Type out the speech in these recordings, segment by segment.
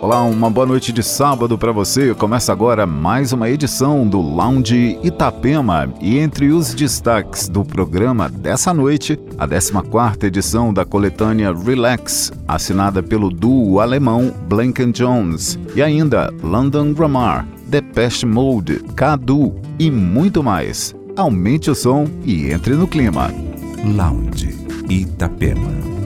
Olá, uma boa noite de sábado para você. Começa agora mais uma edição do Lounge Itapema e entre os destaques do programa dessa noite, a 14ª edição da coletânea Relax, assinada pelo duo alemão Blanken Jones, e ainda London Grammar, Depeche Mode, Cadu e muito mais. Aumente o som e entre no clima. Lounge Itapema.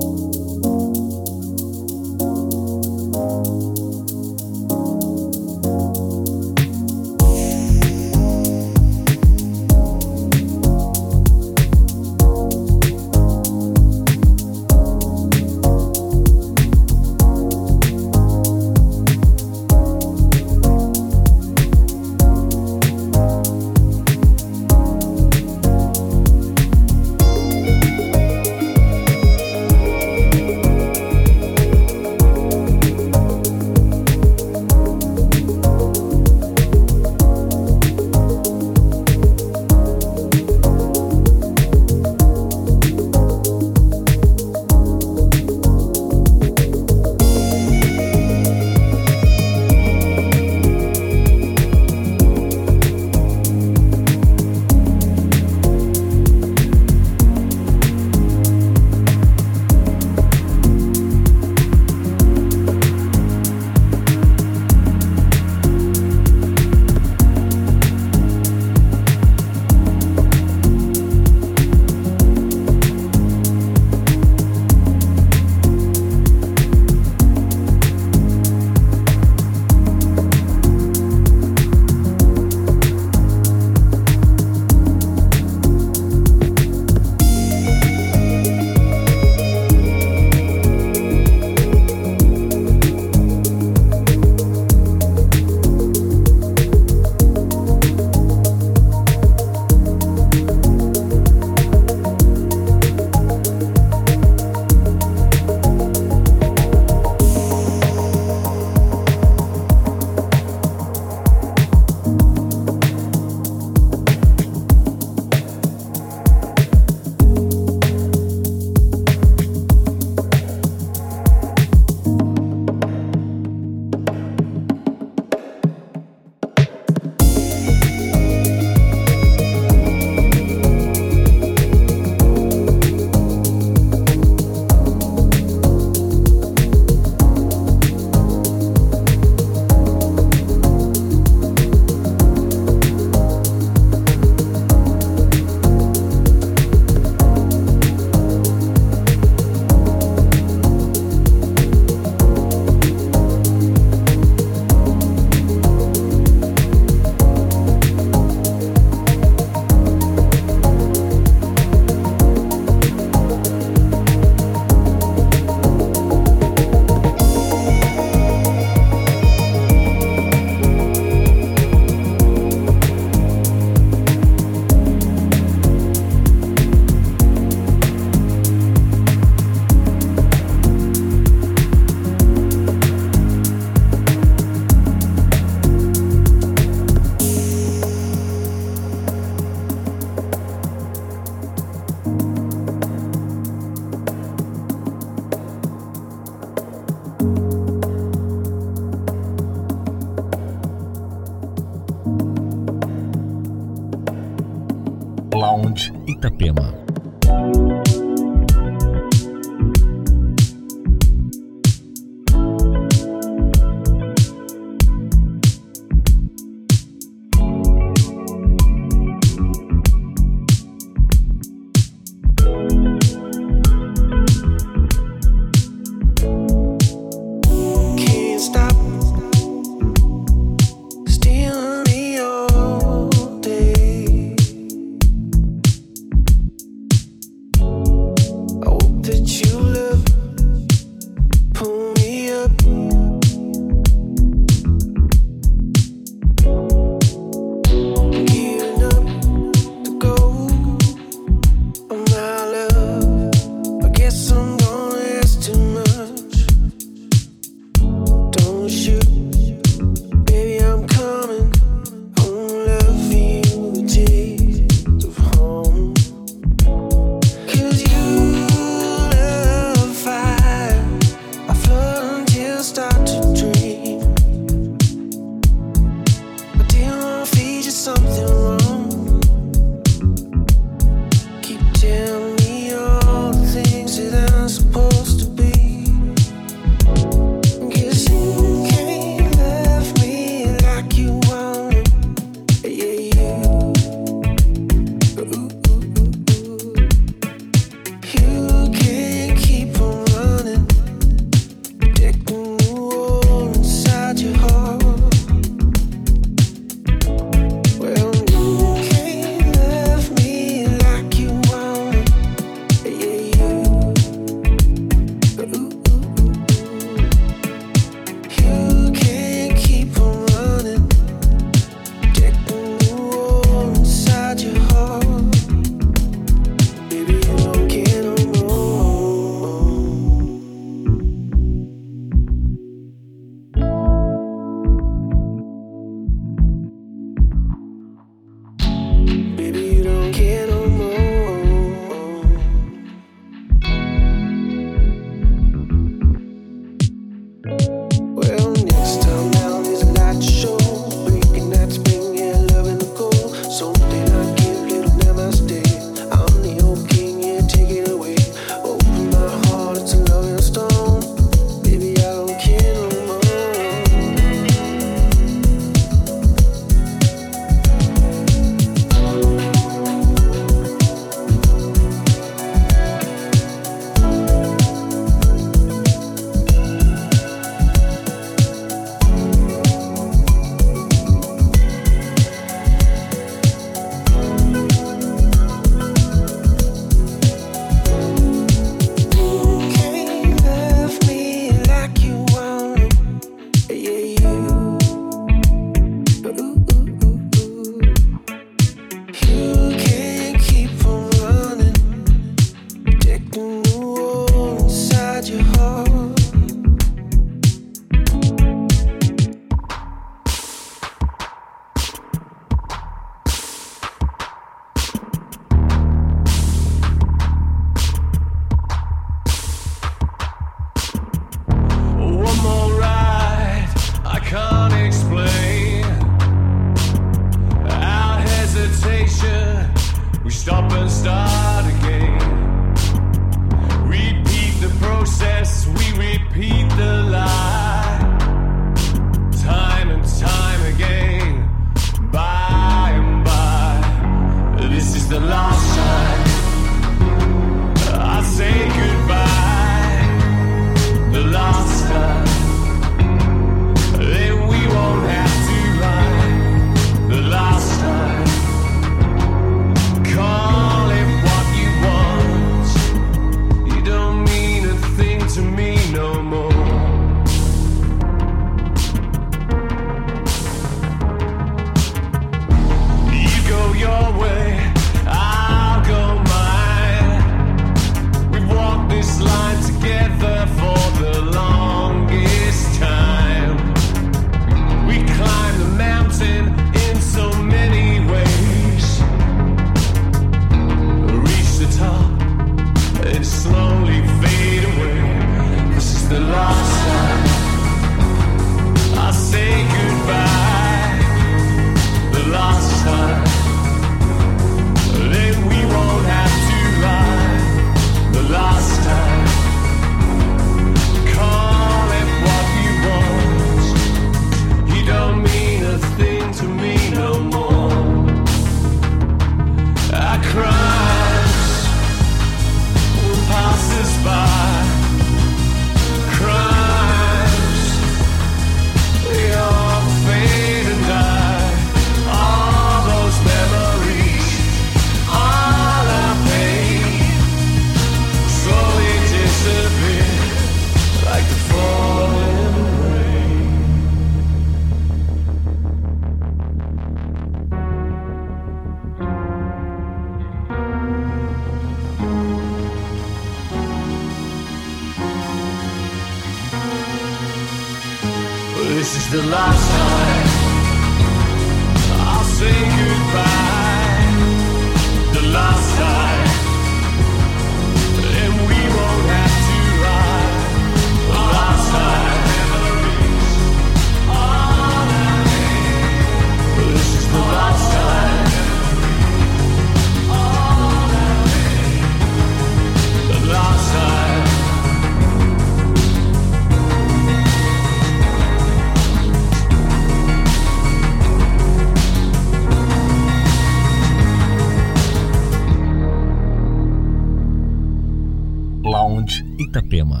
Itapema.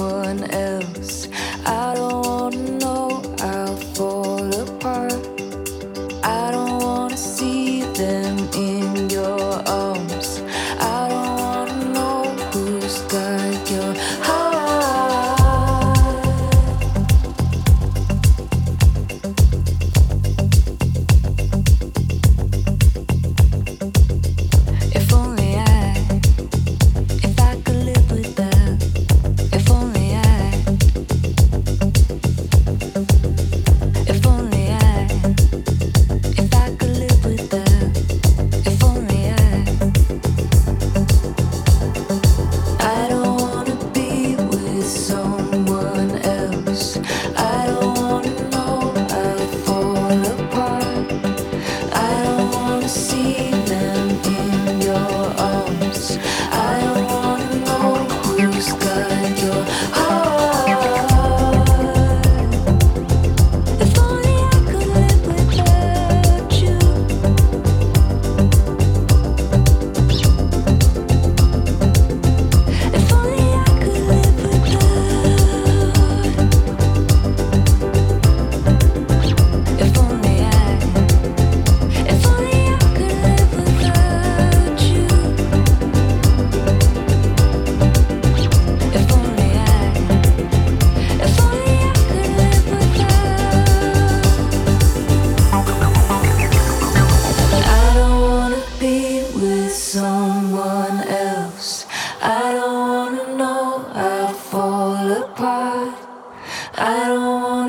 someone else.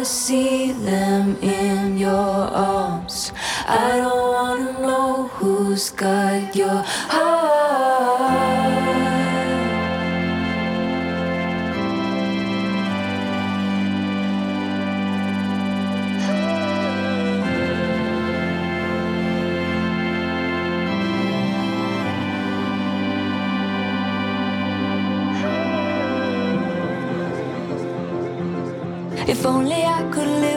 wanna see them in your arms. I don't wanna know who's got your heart. If only I could live.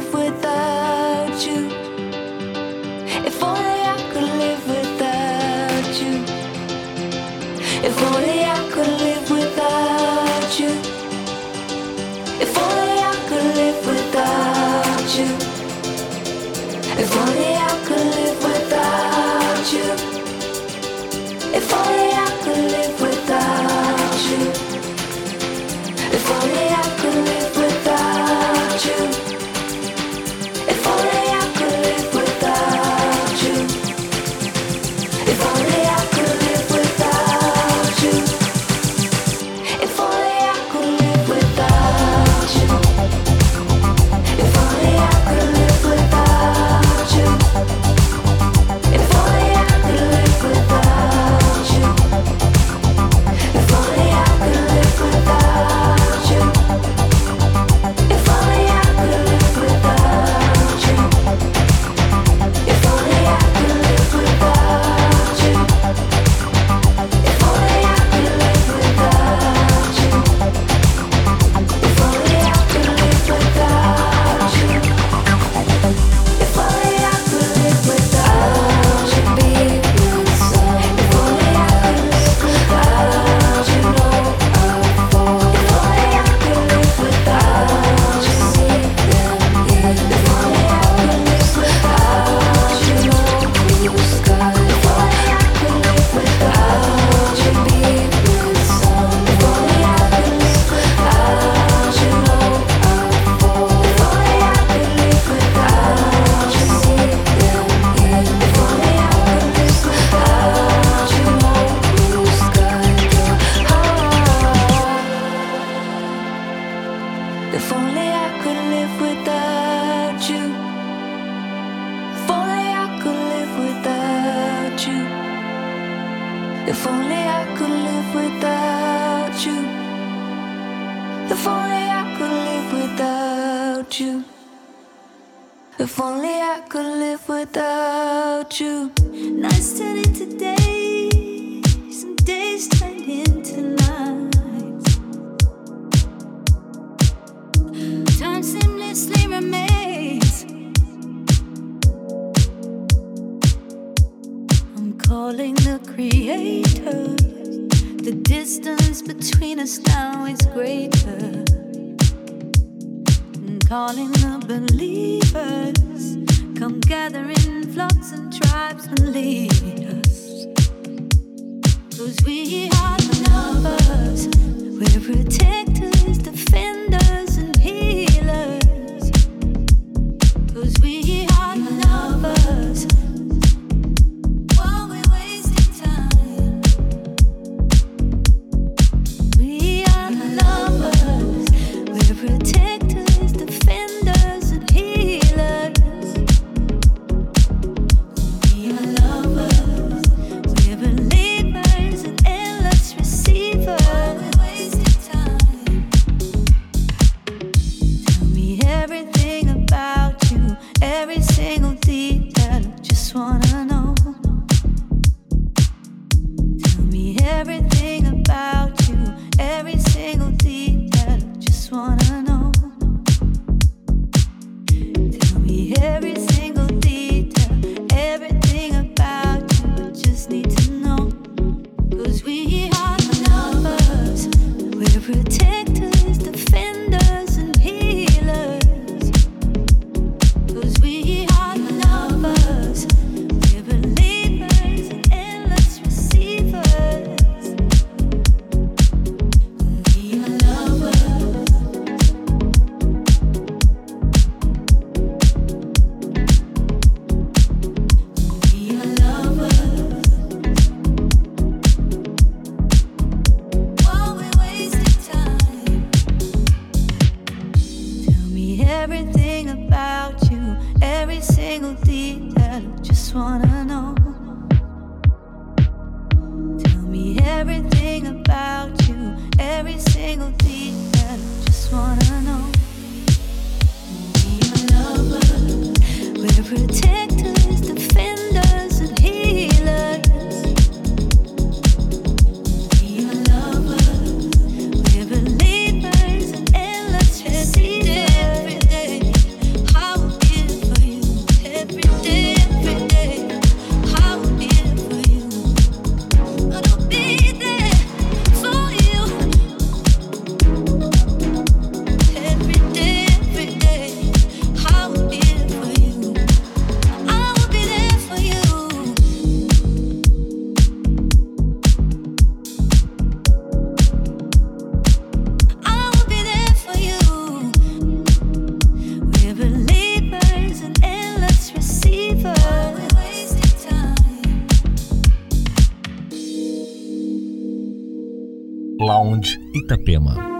Itapema.